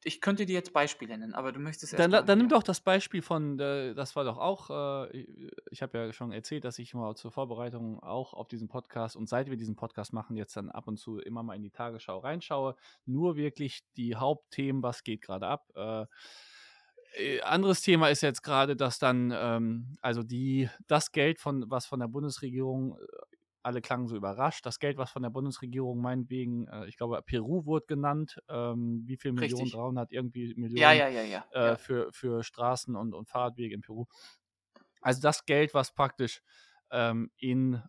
ich könnte dir jetzt Beispiele nennen, aber du möchtest Dann dann nimm doch das Beispiel von, das war doch auch, äh ich habe ja schon erzählt, dass ich mal zur Vorbereitung auch auf diesen Podcast und seit wir diesen Podcast machen, jetzt dann ab und zu immer mal in die Tagesschau reinschaue. Nur wirklich die Hauptthemen, was geht grade ab. Äh, äh, anderes Thema ist jetzt grade, dass dann, ähm also die das Geld von was von der Bundesregierung, alle klangen so überrascht. Das Geld, was von der Bundesregierung meinetwegen, äh, ich glaube, Peru wurde genannt, ähm, wie viel Millionen, Richtig. 300 irgendwie Millionen ja, ja, ja, äh, ja. für, für Straßen und, und Fahrradwege in Peru. Also das Geld, was praktisch ähm, in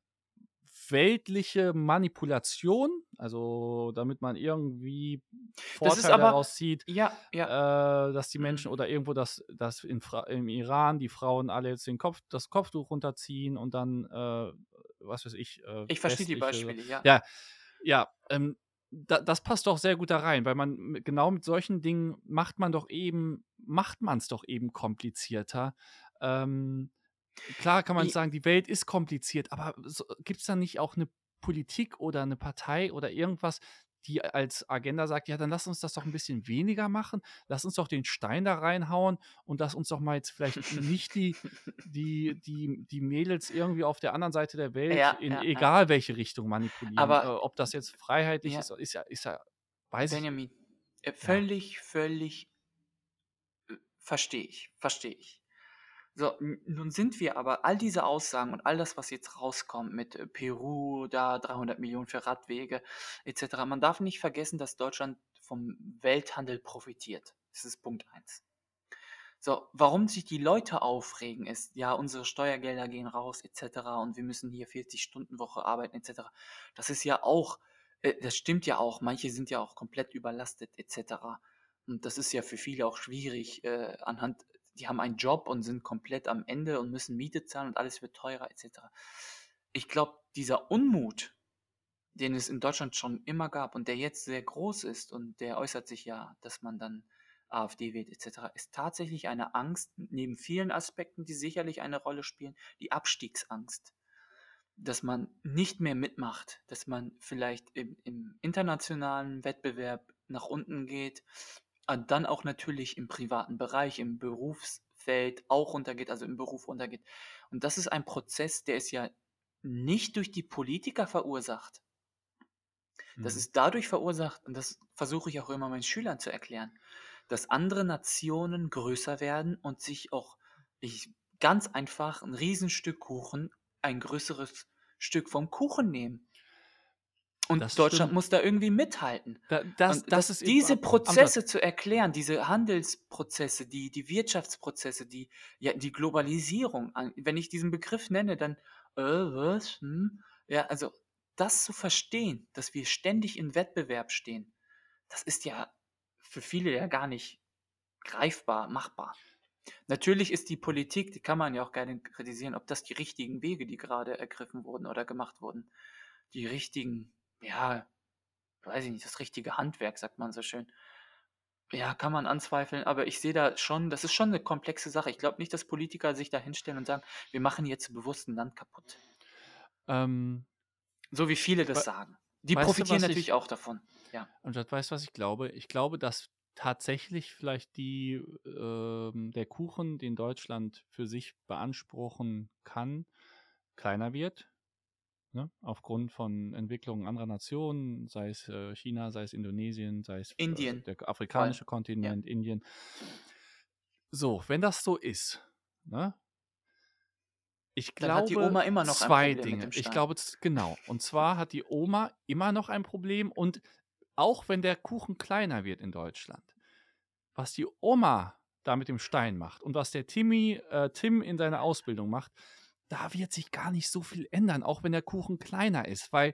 weltliche Manipulation, also damit man irgendwie Das ist Vorteil aber daraus zieht, ja, ja. äh, dass die Menschen Mhm. oder irgendwo, dass, dass in Fra im Iran die Frauen alle jetzt den Kopf, das Kopftuch runterziehen und dann, äh, was weiß ich, äh, Ich verstehe die Beispiele, ja. ja, ja, ähm, da, das passt doch sehr gut da rein, weil man genau mit solchen Dingen macht man doch eben, macht man es doch eben komplizierter. Ähm, klar kann man I sagen, die Welt ist kompliziert, aber so, gibt es da nicht auch eine Politik oder eine Partei oder irgendwas, die als Agenda sagt, ja, dann lass uns das doch ein bisschen weniger machen, lass uns doch den Stein da reinhauen und lass uns doch mal jetzt vielleicht nicht die, die, die, die Mädels irgendwie auf der anderen Seite der Welt Ja, in ja, ja. egal welche Richtung manipulieren. Äh, Aber ob das jetzt freiheitlich ja, ist, ist ja, ist ja, weiß ich, Benjamin, äh, ja. völlig, völlig äh, verstehe ich, verstehe ich. So, nun sind wir aber all diese Aussagen und all das, was jetzt rauskommt mit äh, Peru, da 300 Millionen für Radwege etc. Man darf nicht vergessen, dass Deutschland vom Welthandel profitiert. Das ist Punkt eins. So, warum sich die Leute aufregen, ist, ja, unsere Steuergelder gehen raus etc. und wir müssen hier 40-Stunden-Woche arbeiten etc. Das ist ja auch, äh, das stimmt ja auch. Manche sind ja auch komplett überlastet etc. Und das ist ja für viele auch schwierig äh, anhand, die haben einen Job und sind komplett am Ende und müssen Miete zahlen und alles wird teurer etc. Ich glaube, dieser Unmut, den es in Deutschland schon immer gab und der jetzt sehr groß ist und der äußert sich ja, dass man dann AfD wählt etc., ist tatsächlich eine Angst, neben vielen Aspekten, die sicherlich eine Rolle spielen, die Abstiegsangst. Dass man nicht mehr mitmacht, dass man vielleicht im, im internationalen Wettbewerb nach unten geht und dann auch natürlich im privaten Bereich, im Berufsfeld auch runtergeht, also im Beruf runtergeht. Und das ist ein Prozess, der ist ja nicht durch die Politiker verursacht. Das Mhm. ist dadurch verursacht, und das versuche ich auch immer meinen Schülern zu erklären, dass andere Nationen größer werden und sich auch ich, ganz einfach ein Riesenstück Kuchen, ein größeres Stück vom Kuchen nehmen. Und Das Deutschland stimmt. muss da irgendwie mithalten. Da, das, das das, eben diese. Prozesse zu erklären, diese Handelsprozesse, die, die Wirtschaftsprozesse, die, ja, die Globalisierung, wenn ich diesen Begriff nenne, dann, äh, was? Hm? Ja, also das zu verstehen, dass wir ständig in Wettbewerb stehen, das ist ja für viele ja gar nicht greifbar, machbar. Natürlich ist die Politik, die kann man ja auch gerne kritisieren, ob das die richtigen Wege, die gerade ergriffen wurden oder gemacht wurden, die richtigen, ja, weiß ich nicht, das richtige Handwerk, sagt man so schön. Ja, kann man anzweifeln, aber ich sehe da schon, das ist schon eine komplexe Sache. Ich glaube nicht, dass Politiker sich da hinstellen und sagen, wir machen jetzt bewusst ein Land kaputt. Ähm, So wie viele das sagen. Die du, profitieren was natürlich ich, auch davon. Ja. Amjad, weißt du, was ich glaube? Ich glaube, dass tatsächlich vielleicht die, ähm, der Kuchen, den Deutschland für sich beanspruchen kann, kleiner wird. Ne? Aufgrund von Entwicklungen anderer Nationen, sei es äh, China, sei es Indonesien, sei es äh, Indien, der vor allem. afrikanische Ja. Kontinent, Indien. So, wenn das so ist, ne? Ich Dann hat die glaube Oma immer noch ein zwei Dinge. Ich glaube, genau. Und zwar hat die Oma immer noch ein Problem und auch wenn der Kuchen kleiner wird in Deutschland, was die Oma da mit dem Stein macht und was der Timmy, äh, Tim in seiner Ausbildung macht, da wird sich gar nicht so viel ändern, auch wenn der Kuchen kleiner ist, weil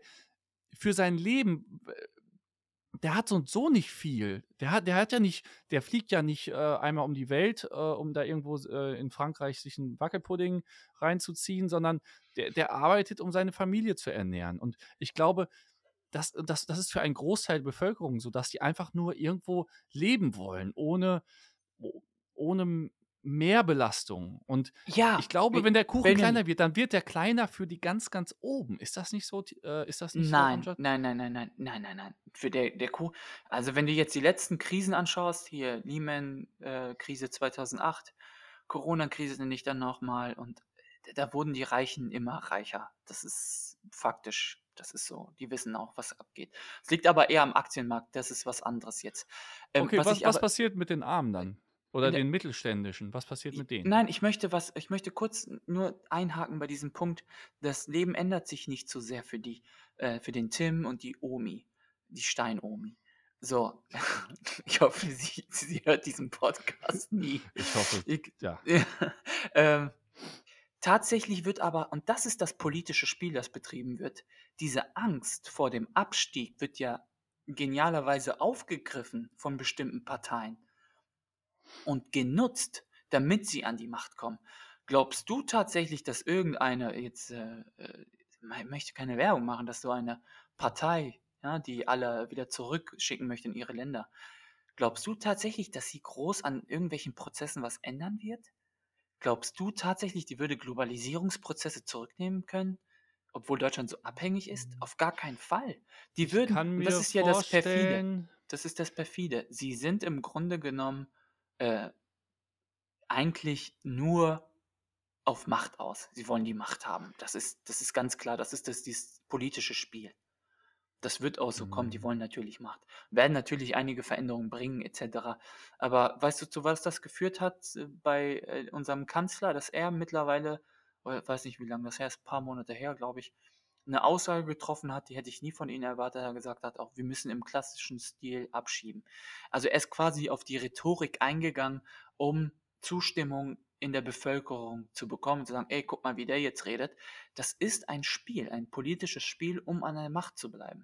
für sein Leben, der hat so und so nicht viel. Der hat, der hat ja nicht, der fliegt ja nicht äh, einmal um die Welt, äh, um da irgendwo äh, in Frankreich sich einen Wackelpudding reinzuziehen, sondern der, der arbeitet, um seine Familie zu ernähren. Und ich glaube, das, das, das ist für einen Großteil der Bevölkerung so, dass die einfach nur irgendwo leben wollen, ohne, oh- ohne Mehrbelastung. Und Ja, ich glaube, Be- wenn der Kuchen Benjamin. kleiner wird, dann wird der kleiner für die ganz, ganz oben. Ist das nicht so, äh, ist das nicht so, Nein, Amjad? nein, nein, nein, nein, nein, nein, nein. Für der, der Kuh, also wenn du jetzt die letzten Krisen anschaust, hier Lehman-Krise 2008, Corona-Krise nenne ich dann nochmal und da wurden die Reichen immer reicher. Das ist faktisch, das ist so. Die wissen auch, was abgeht. Es liegt aber eher am Aktienmarkt, das ist was anderes jetzt. Ähm, Okay, was was, was aber, passiert mit den Armen dann? Oder der den mittelständischen, was passiert mit denen? nein, ich möchte was ich möchte kurz nur einhaken bei diesem Punkt. Das Leben ändert sich nicht so sehr für die äh, für den Tim und die Omi, die Stein-Omi. So, ich hoffe, sie sie hört diesen Podcast nie. Ich hoffe, Ich ja. ähm, tatsächlich wird aber und das ist das politische Spiel, das betrieben wird, diese Angst vor dem Abstieg wird ja genialerweise aufgegriffen von bestimmten Parteien und genutzt, damit sie an die Macht kommen. Glaubst du tatsächlich, dass irgendeine jetzt, äh, äh, ich möchte keine Werbung machen, dass so eine Partei, ja, die alle wieder zurückschicken möchte in ihre Länder glaubst du tatsächlich, dass sie groß an irgendwelchen Prozessen was ändern wird? Glaubst du tatsächlich, die würde Globalisierungsprozesse zurücknehmen können, obwohl Deutschland so abhängig ist? Auf gar keinen Fall. Die würden das ist ja das perfide. Das ist das perfide. Sie sind im Grunde genommen, äh eigentlich nur auf Macht aus. Sie wollen die Macht haben. Das ist das ist ganz klar. Das ist das dieses politische Spiel. Das wird auch so kommen. Die Mhm. wollen natürlich Macht. Werden natürlich einige Veränderungen bringen et cetera. Aber weißt du, zu was das geführt hat, äh, bei, äh, unserem Kanzler, dass er mittlerweile oder weiß nicht, wie lange das her ist, paar Monate her, glaube ich, 'ne Aussage getroffen hat, die hätte ich nie von ihm erwartet. Er gesagt hat auch: „Wir müssen im klassischen Stil abschieben.“ Also, er ist quasi auf die Rhetorik eingegangen, um Zustimmung in der Bevölkerung zu bekommen und zu sagen: „Ey, guck mal, wie der jetzt redet.“ Das ist ein Spiel, ein politisches Spiel, um an der Macht zu bleiben.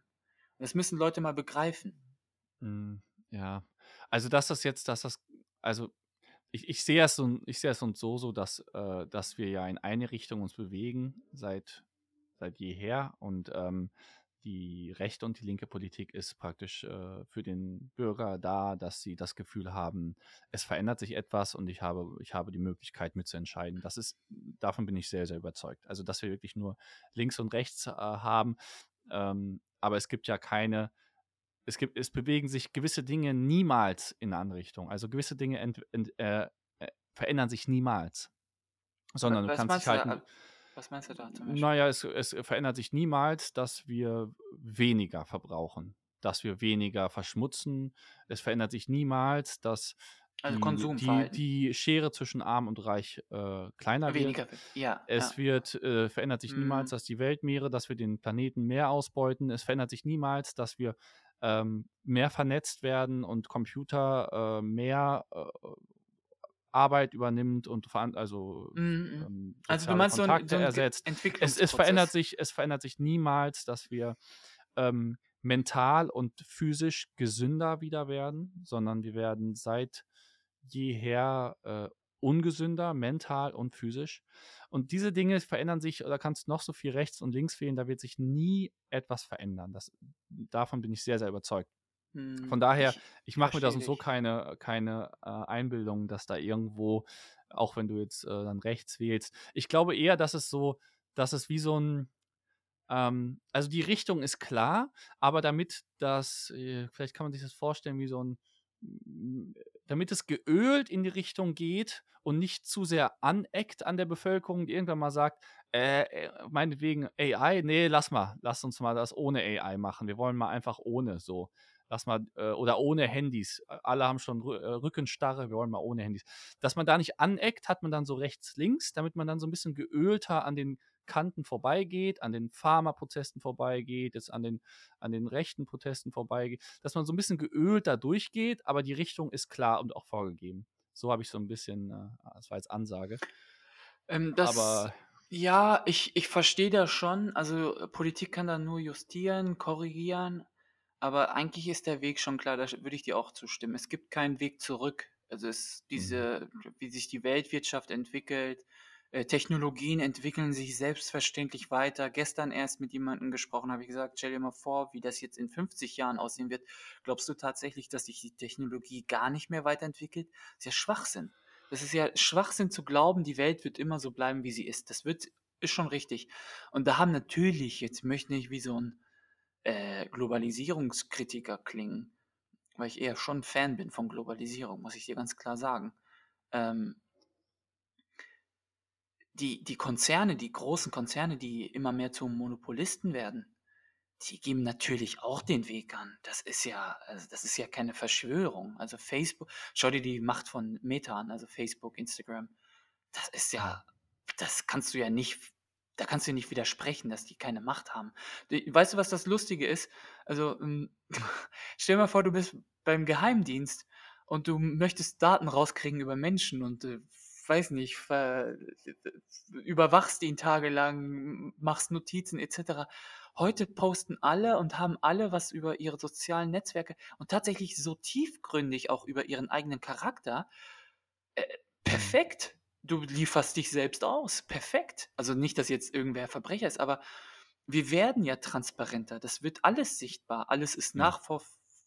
Und das müssen Leute mal begreifen. Hm, ja. Also, dass das jetzt dass das also, ich ich sehe es so ich sehe es und so so, dass äh, dass wir ja in eine Richtung uns bewegen seit seit jeher und, ähm, die rechte und die linke Politik ist praktisch, äh, für den Bürger da, dass sie das Gefühl haben, es verändert sich etwas und ich habe ich habe die Möglichkeit mitzuentscheiden. Das ist davon bin ich sehr, sehr überzeugt. Also, dass wir wirklich nur links und rechts, äh, haben, ähm, aber es gibt ja keine es gibt es bewegen sich gewisse Dinge niemals in 'ne andere Richtung. Also, gewisse Dinge ent ent äh, äh, verändern sich niemals, sondern du was kannst dich du halt Äh, was meinst du da zum Beispiel? na ja, es es verändert sich niemals, dass wir weniger verbrauchen, dass wir weniger verschmutzen. Es verändert sich niemals, dass Also, die die Schere zwischen Arm und Reich, äh, kleiner wird. Weniger wird. Ja, Es ja. wird äh, verändert sich niemals, Mhm. dass die Weltmeere dass wir den Planeten mehr ausbeuten. Es verändert sich niemals, dass wir, ähm, mehr vernetzt werden und Computer, äh, mehr, äh, Arbeit übernimmt und also, Mhm, mhm. ähm, Also, du meinst so Kontakte so 'n Ge ersetzt. Es es verändert sich es verändert sich niemals, dass wir, ähm, mental und physisch gesünder wieder werden, sondern wir werden seit jeher, äh, ungesünder, mental und physisch. Und diese Dinge verändern sich da kannst noch so viel rechts und links wählen, da wird sich nie etwas verändern. Das davon bin ich sehr, sehr überzeugt. Von Mhm, daher, ich ich mache mir da so so dich. keine keine, äh, Einbildung, dass da irgendwo auch wenn du jetzt, äh, dann rechts wählst ich glaube eher, dass es so dass es wie so 'n ähm, also, die Richtung ist klar, aber damit das äh, vielleicht kann man sich das vorstellen wie so 'n hm, damit es geölt in die Richtung geht und nicht zu sehr aneckt an der Bevölkerung, die irgendwann mal sagt: „Äh, äh, meinetwegen AI, ne, lass mal. Lass uns mal das ohne AI machen. Wir wollen mal einfach ohne so. Mal äh, oder ohne Handys. Alle haben schon Rü äh, Rückenstarre, wir wollen mal ohne Handys.“ Dass man da nicht aneckt, hat man dann so rechts, links, damit man dann so 'n bisschen geölter an den Kanten vorbeigeht, an den Pharma-Protesten vorbeigeht, jetzt an den an den rechten Protesten vorbeigeht, dass man so 'n bisschen geölt da durchgeht, aber die Richtung ist klar und auch vorgegeben. So habe ich so 'n bisschen äh, das war jetzt Ansage. Ähm, das Aber ja, ich ich verstehe das schon. Also, Politik kann da nur justieren, korrigieren, aber eigentlich ist der Weg schon klar, da würde ich dir auch zustimmen. Es gibt keinen Weg zurück. Also, es Mhm. diese wie sich die Weltwirtschaft entwickelt, äh, Technologien entwickeln sich selbstverständlich weiter. Gestern erst mit jemandem gesprochen, habe ich gesagt: „Stell dir mal vor, wie das jetzt in 50 Jahren aussehen wird. Glaubst du tatsächlich, dass sich die Technologie gar nicht mehr weiterentwickelt?“ Ist ja Schwachsinn. Das ist ja Schwachsinn zu glauben, die Welt wird immer so bleiben, wie sie ist. Das wird ist schon richtig. Und da haben natürlich jetzt möchte nicht wie so 'n, äh, Globalisierungskritiker klingen, weil ich eher schon Fan bin von Globalisierung, muss ich dir ganz klar sagen. Ähm die die Konzerne, die großen Konzerne, die immer mehr zu Monopolisten werden, Die geben natürlich auch den Weg an. Das ist ja also, das ist ja keine Verschwörung. Also, Facebook schau dir die Macht von Meta an, also Facebook, Instagram. Das ist ja das kannst du ja nicht da kannst du nicht widersprechen, dass die keine Macht haben. Weißt du, was das Lustige ist? Also, hm, stell dir mal vor, du bist beim Geheimdienst und du möchtest Daten rauskriegen über Menschen und, äh, weiß nicht, überwachst ihn tagelang, machst Notizen et cetera. Heute posten alle und haben alle was über ihre sozialen Netzwerke und tatsächlich so tiefgründig auch über ihren eigenen Charakter. Äh, perfekt. Du lieferst dich selbst aus. Perfekt. Also nicht, dass jetzt irgendwer Verbrecher ist, aber wir werden ja transparenter. Das wird alles sichtbar. Alles ist Ja.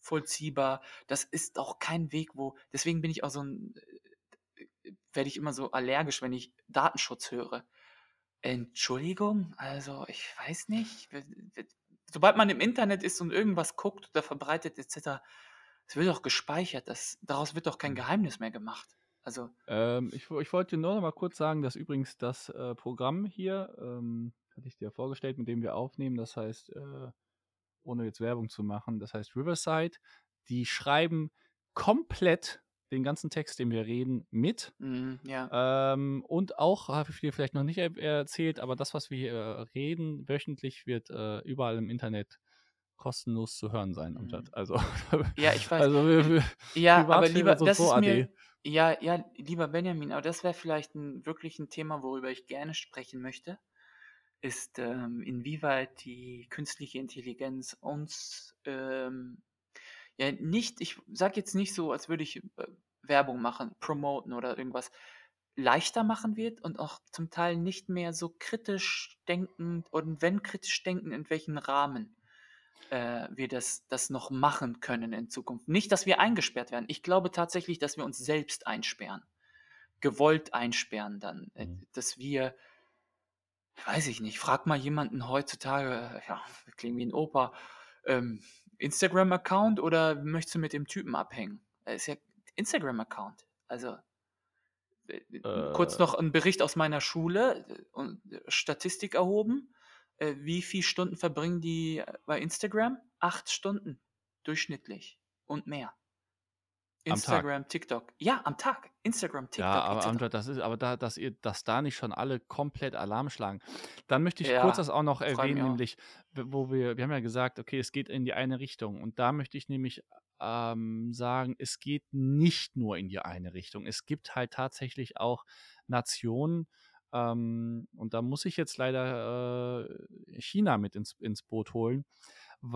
nachvollziehbar. Das ist auch kein Weg, wo deswegen bin ich auch so 'n äh, werde ich immer so allergisch, wenn ich Datenschutz höre. Entschuldigung? Also, ich weiß nicht. Sobald man im Internet ist und irgendwas guckt oder verbreitet et cetera, es wird doch gespeichert. Das daraus wird doch kein Mhm. Geheimnis mehr gemacht. Also Ähm, ich ich wollte nur noch mal kurz sagen, dass übrigens das, äh, Programm hier, ähm, hatte ich dir vorgestellt, mit dem wir aufnehmen, das heißt, äh, ohne jetzt Werbung zu machen, das heißt Riverside. Die schreiben komplett den ganzen Text, den wir reden, mit. Mhm, ja. Ähm, und auch, habe ich dir vielleicht noch nicht er erzählt, aber das, was wir hier, äh, reden, wöchentlich wird, äh, überall im Internet kostenlos zu hören sein, Mhm. Amjad. Also Ja, ich weiß. also wir wir ja, aber lieber uns das so ist mir ja, ja, lieber Benjamin, aber das wäre vielleicht 'n wirklich 'n Thema, worüber ich gerne sprechen möchte, ist, ähm, inwieweit die künstliche Intelligenz uns, ähm, ja nicht ich sage jetzt nicht so, als würde ich, äh, Werbung machen, promoten oder irgendwas, leichter machen wird und auch zum Teil nicht mehr so kritisch denkend und wenn kritisch denken, in welchen Rahmen, äh, wir das das noch machen können in Zukunft. Nicht, dass wir eingesperrt werden. Ich glaube tatsächlich, dass wir uns selbst einsperren. Gewollt einsperren dann, äh, Mhm. dass wir weiß ich nicht, frag mal jemanden heutzutage, ja, klinge wie 'n Opa, ähm, Instagram-Account oder möchtest du mit dem Typen abhängen? Äh, ist ja Instagram-Account. Also äh, kurz Äh noch 'n Bericht aus meiner Schule äh, und Statistik erhoben. Äh, wie viel Stunden verbringen die bei Instagram? 8 Stunden durchschnittlich und mehr. Am Tag? Instagram, TikTok. Ja, am Tag. Instagram, Ja, TikTok et aber. Amjad, das ist aber da dass ihr dass da nicht schon alle komplett Alarm schlagen. Dann möchte ich kurz Ja, das auch noch erwähnen, nämlich, wo wir wir haben ja gesagt, okay, es geht in die eine Richtung. Und da möchte ich nämlich, ähm, sagen, es geht nicht nur in die eine Richtung. Es gibt halt tatsächlich auch Nationen, ähm, und da muss ich jetzt leider, äh, China mit ins ins Boot holen,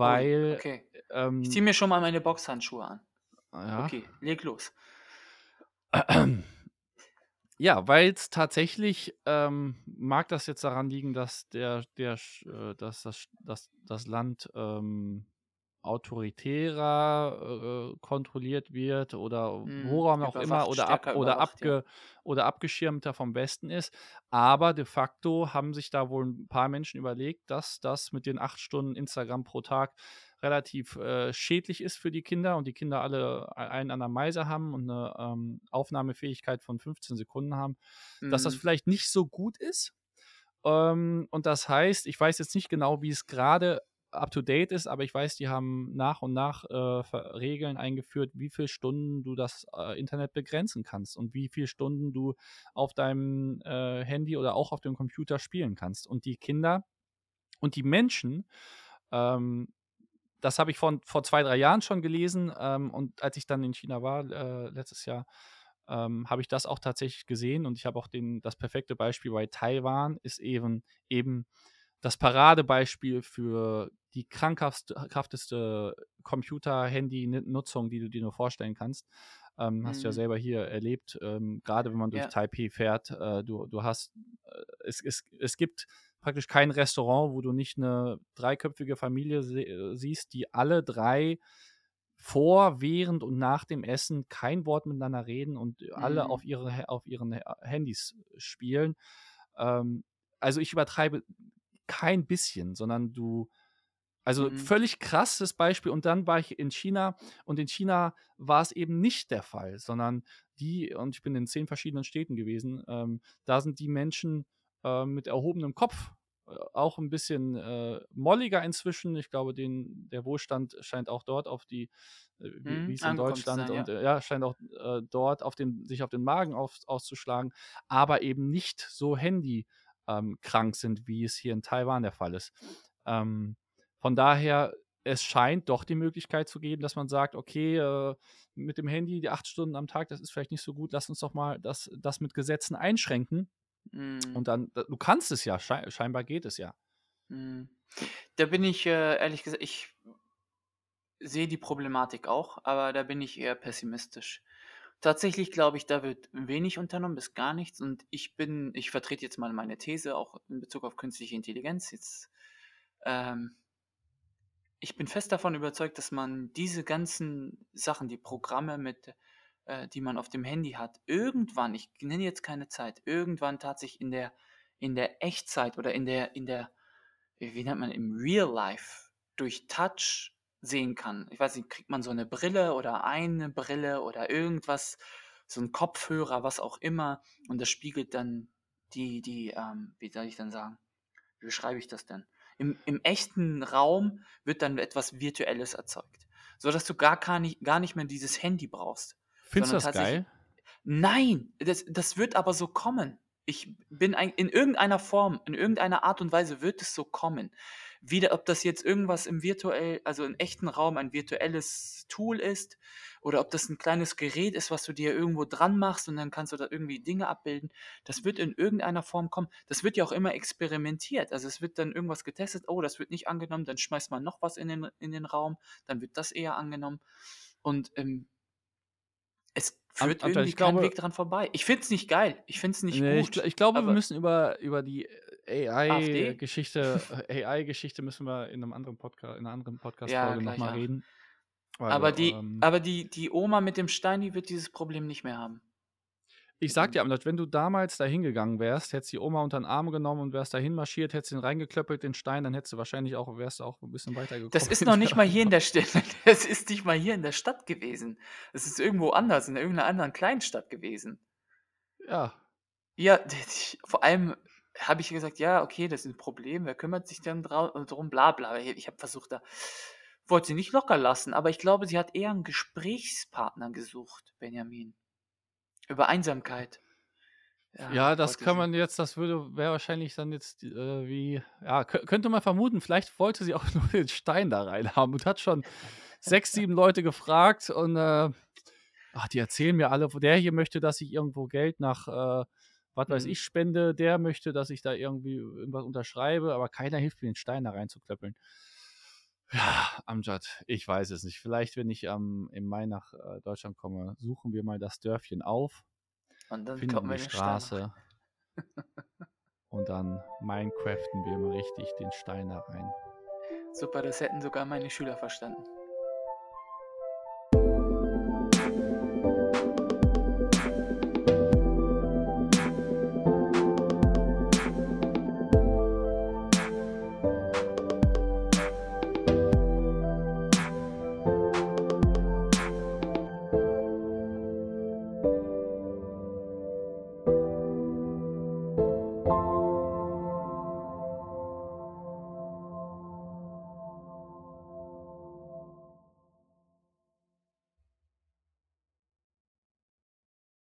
Ui, weil, okay. Ich ziehe ähm mir schon mal meine Boxhandschuhe an. Ja. Okay, leg los. Ja, weil's tatsächlich, ähm mag das jetzt daran liegen, dass der der äh, dass das dass das Land, ähm, autoritärer, äh, kontrolliert wird oder Mhm, woran auch immer oder ab oder überwacht, ja. abge oder abgeschirmter vom Westen ist. Aber de facto haben sich da wohl 'n paar Menschen überlegt, dass das mit den 8 Stunden Instagram pro Tag relativ, äh, schädlich ist für die Kinder und die Kinder alle ei einen an der Meise haben und 'ne, ähm, Aufnahmefähigkeit von 15 Sekunden haben, dass das Mhm. vielleicht nicht so gut ist. Ähm, und das heißt, ich weiß jetzt nicht genau, wie es grade up to date ist, aber ich weiß, die haben nach und nach, äh, Regeln eingeführt, wie viel Stunden du das, äh, Internet begrenzen kannst und wie viel Stunden du auf deinem, äh, Handy oder auch auf dem Computer spielen kannst. Und die Kinder und die Menschen, ähm das habe ich vor vor 2, 3 Jahren schon gelesen, ähm, und als ich dann in China war, äh, letztes Jahr, ähm, habe ich das auch tatsächlich gesehen und ich habe auch den das perfekte Beispiel, weil Taiwan ist eben eben das Paradebeispiel für die krankhaftste hafteste Computer, Handy Ni Nutzung, die du dir nur vorstellen kannst. Ähm, hast du ja Mhm. selber hier erlebt, ähm, grade wenn man durch Ja. Taipeh fährt, äh, du du hast äh, es es es gibt praktisch kein Restaurant, wo du nicht 'ne dreiköpfige Familie äh, siehst, die alle 3 vor, während und nach dem Essen kein Wort miteinander reden und alle Mhm. auf ihre Ha auf ihren Ha Handys spielen. Ähm, also, ich übertreibe kein bisschen, sondern du also, Mhm. völlig krasses Beispiel. Und dann war ich in China und in China war's eben nicht der Fall, sondern die und ich bin in 10 verschiedenen Städten gewesen, ähm, da sind die Menschen, ähm, mit erhobenem Kopf, auch ein bisschen äh, molliger inzwischen. Ich glaube, den, der Wohlstand scheint auch dort auf die, äh, wie Mhm, wie es in Deutschland sein, und ja. äh, ja, scheint auch äh, dort auf den, sich auf den Magen auf, auszuschlagen, aber eben nicht so Handy ähm, sind, wie es hier in Taiwan der Fall ist. Ähm, von daher, es scheint doch die Möglichkeit zu geben, dass man sagt, okay, äh, mit dem Handy die acht Stunden am Tag, das ist vielleicht nicht so gut, lass uns doch mal das, das mit Gesetzen einschränken. Mhm. Und dann, da- du kannst es ja, schei scheinbar geht es ja. Mhm. Da bin ich, äh, ehrlich gesagt ich sehe die Problematik auch, aber da bin ich eher pessimistisch. Tatsächlich glaube ich, da wird wenig unternommen, bis gar nichts. Und ich bin, ich vertrete jetzt mal meine These, auch in Bezug auf künstliche Intelligenz. Jetzt, ähm, ich bin fest davon überzeugt, dass man diese ganzen Sachen, die Programme mit, äh, die man auf dem Handy hat, irgendwann, ich nenne jetzt keine Zeit, irgendwann tatsächlich in der, in der Echtzeit oder in der, in der, wie nennt man, im Real Life durch Touch sehen kann. Ich weiß nicht, kriegt man so eine Brille oder eine Brille oder irgendwas, so ein Kopfhörer, was auch immer, und das spiegelt dann die, die, ähm, wie soll ich dann sagen, wie beschreibe ich das denn? Im, Im echten Raum wird dann etwas Virtuelles erzeugt, sodass du gar, gar, nicht, gar nicht mehr dieses Handy brauchst, Findest du das geil? Nein, das das wird aber so kommen. Ich bin ein in irgendeiner Form, in irgendeiner Art und Weise wird es so kommen. Wieder, ob das jetzt irgendwas im virtuell also im echten Raum ein virtuelles Tool ist oder ob das ein kleines Gerät ist, was du dir irgendwo dran machst und dann kannst du da irgendwie Dinge abbilden. Das wird in irgendeiner Form kommen. Das wird ja auch immer experimentiert. Also, es wird dann irgendwas getestet: „Oh, das wird nicht angenommen“, dann schmeißt man noch was in den in den Raum, dann wird das eher angenommen. Und, ähm es führt Amjad, irgendwie ich kein glaube Weg dran vorbei. Ich finde es nicht geil. Ich finde es nicht ne, ich gl gut, ich glaube, wir müssen über über die AfD? AI-Geschichte äh, AI-Geschichte müssen wir in 'nem anderen Podca in 'ner anderen Ja, Podcast-Folge noch gleich mal auch. Reden. Aber die ähm aber die die Oma mit dem Stein, die wird dieses Problem nicht mehr haben. Ich sage dir, wenn du damals da hingegangen wärst, hättest die Oma unter 'n Arm genommen und wärst dahin marschiert, hättest ihn reingeklöppelt, den Stein, dann hättest du wahrscheinlich auch wärst du auch 'n bisschen Das weitergekommen ist in noch nicht mal hier in der St das ist nicht mal hier in der Stadt gewesen. Das ist irgendwo anders, in irgend 'ner anderen Kleinstadt gewesen. Ja. Ja, vor allem habe ich gesagt: „Ja, okay, das ist 'n Problem. Wer kümmert sich denn drum?“ Bla bla. Ich habe versucht, da wollte sie nicht locker lassen, aber ich glaube, sie hat eher 'n Gesprächspartner gesucht, Benjamin. Über Einsamkeit. Ja, Ja, das kann man jetzt das würde wäre wahrscheinlich dann jetzt, äh, wie ja, kö könnte man vermuten, vielleicht wollte sie auch nur den Stein da reinhaben und hat schon 6, 7 Leute gefragt und, äh ach, die erzählen mir alle, der hier möchte, dass ich irgendwo Geld nach, äh, was weiß Mhm. ich, spende, der möchte, dass ich da irgendwie irgendwas unterschreibe, aber keiner hilft mir, den Stein da reinzuklöppeln. Ja, Amjad, ich weiß es nicht. Vielleicht, wenn ich, ähm, im Mai nach, äh, Deutschland komme, suchen wir mal das Dörfchen auf, Und dann finden wir die. Straße und dann Minecraften wir mal richtig den Stein da rein. Super, das hätten sogar meine Schüler verstanden.